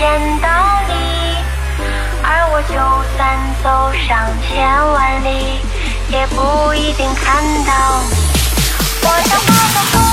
见到你而我就算走上千万里也不一定看到你。我想化作风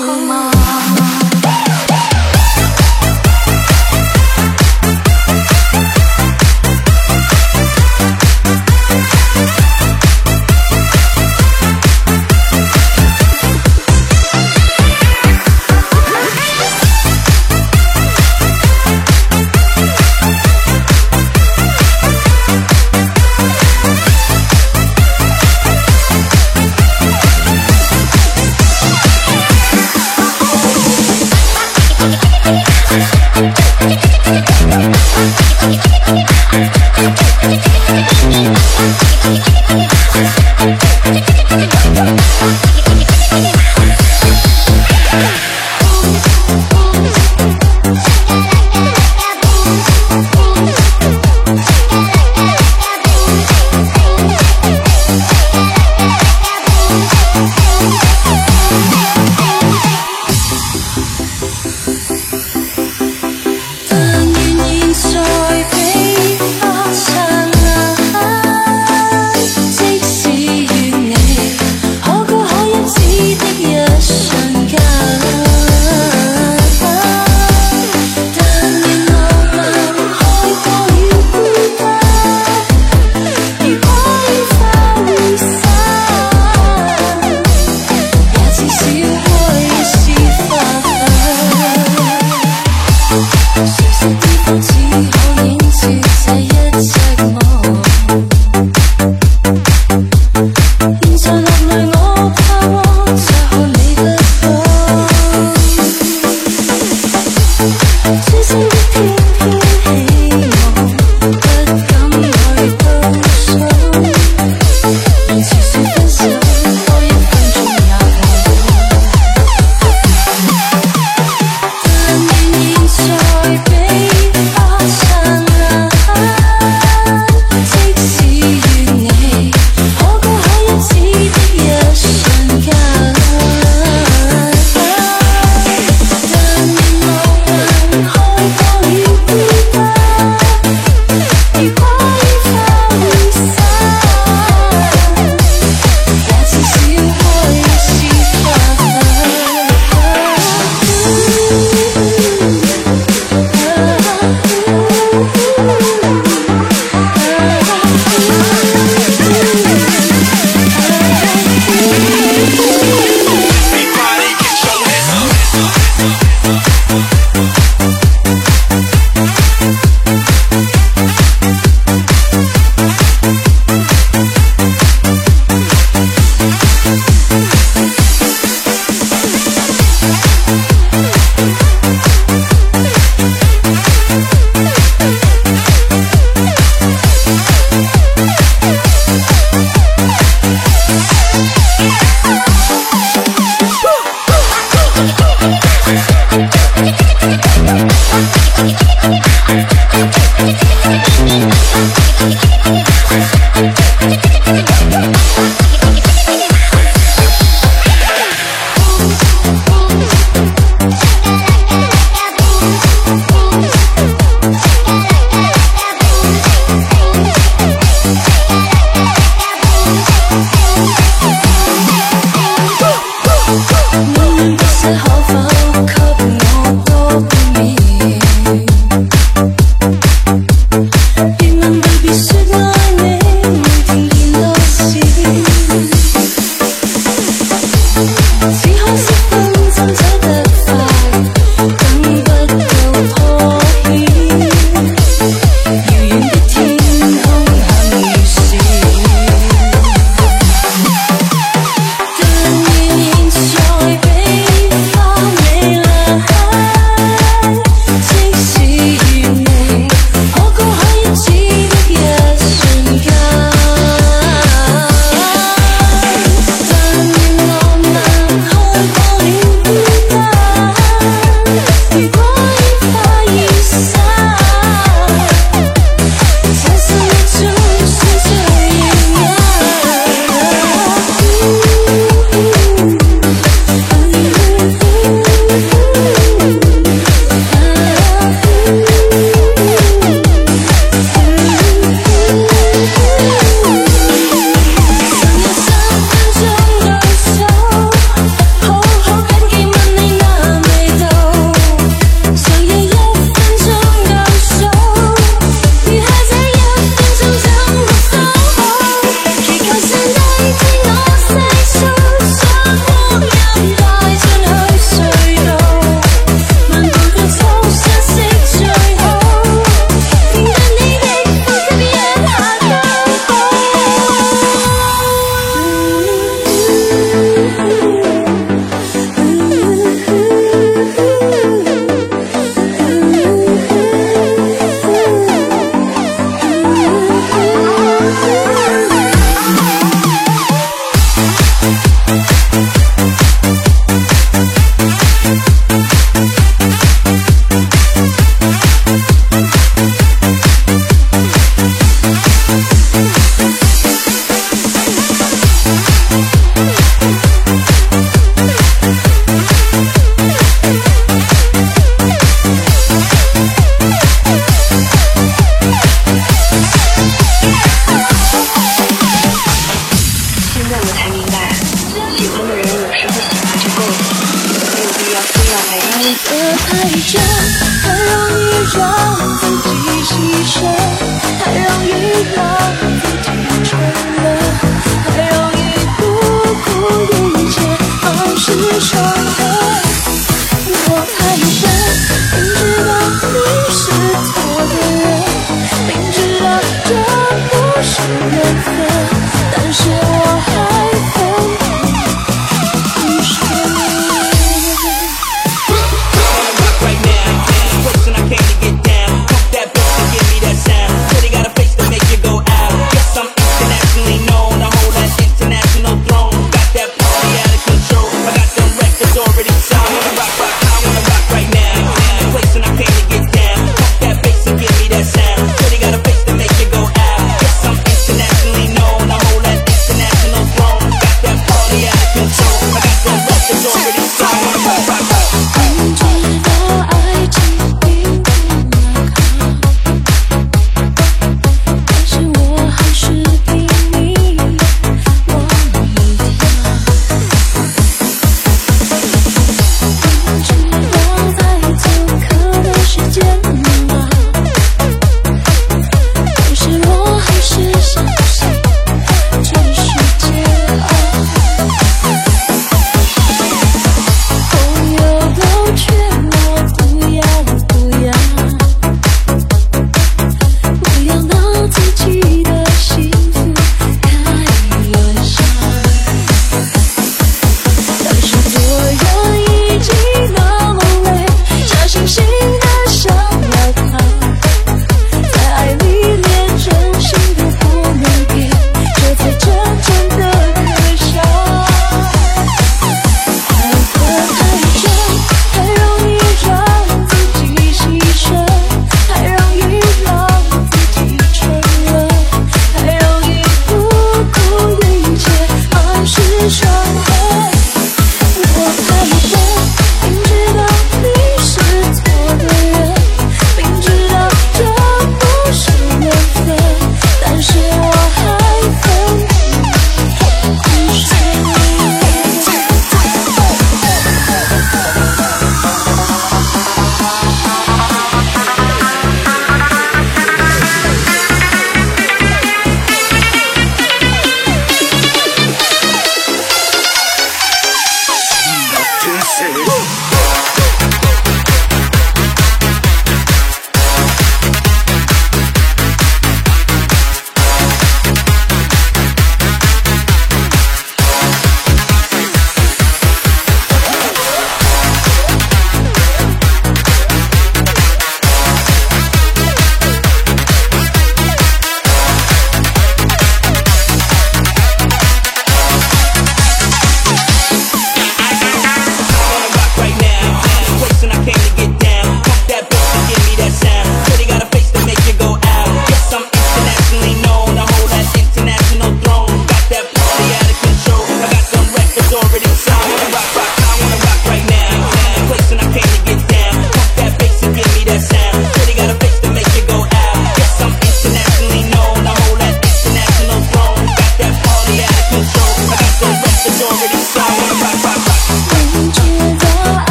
好吗？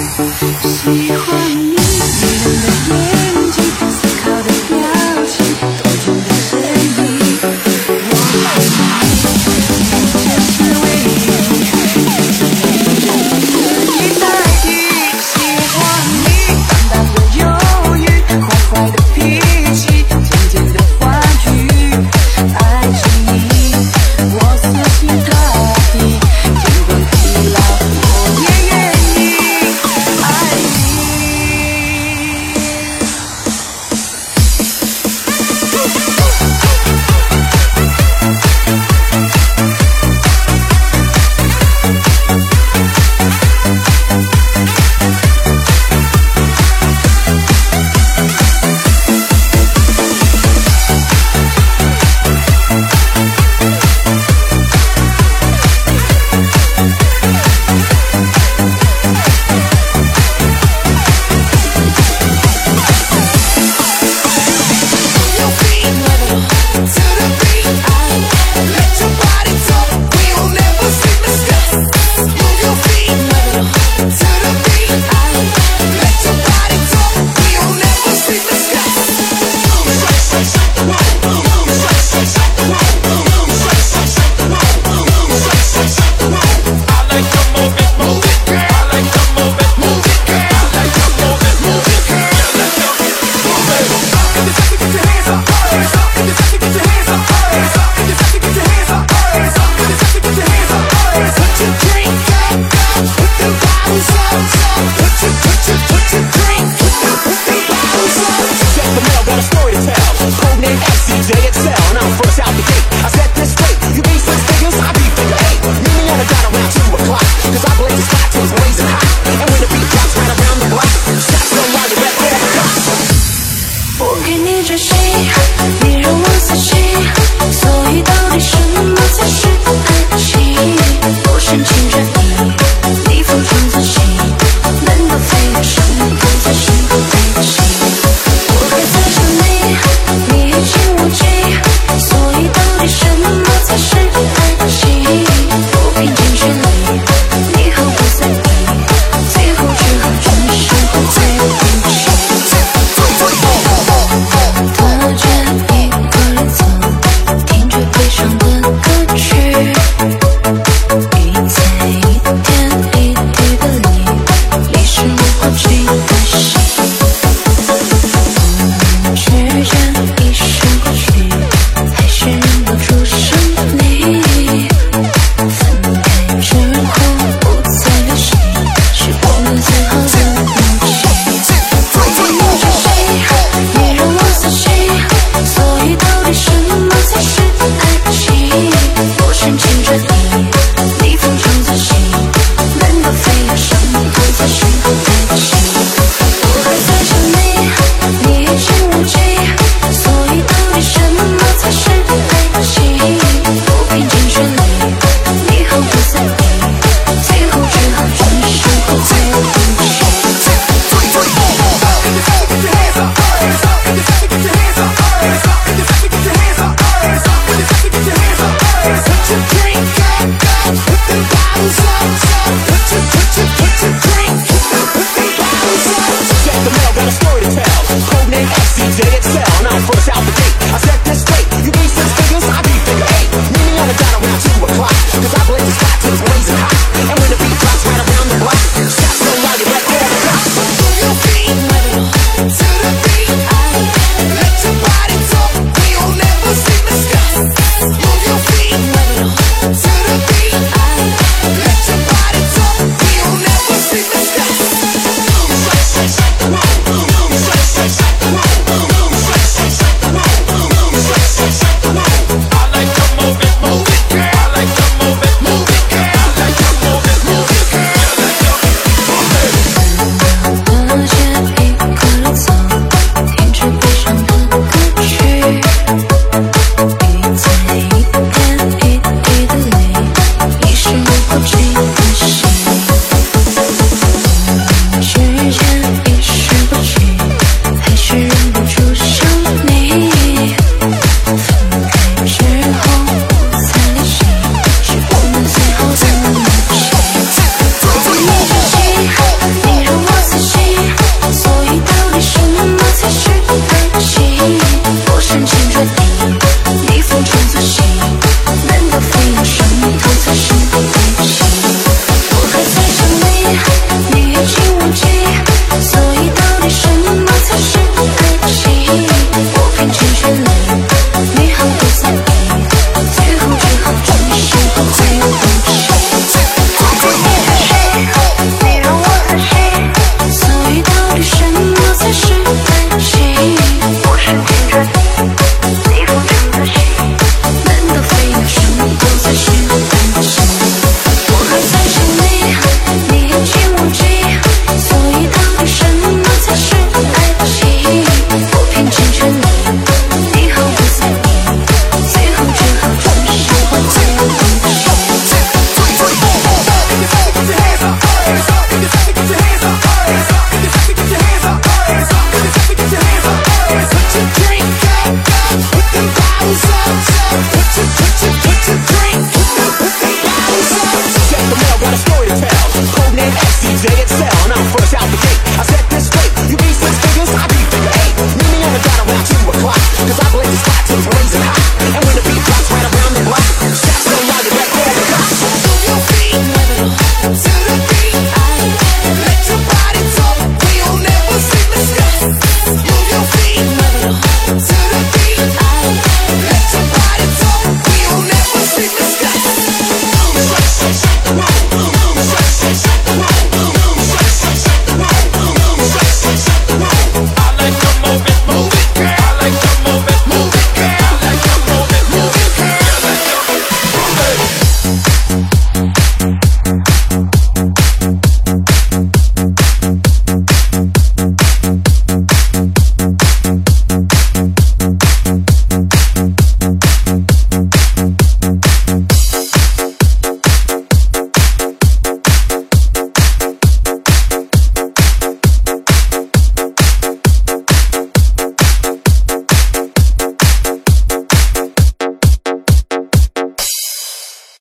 喜欢。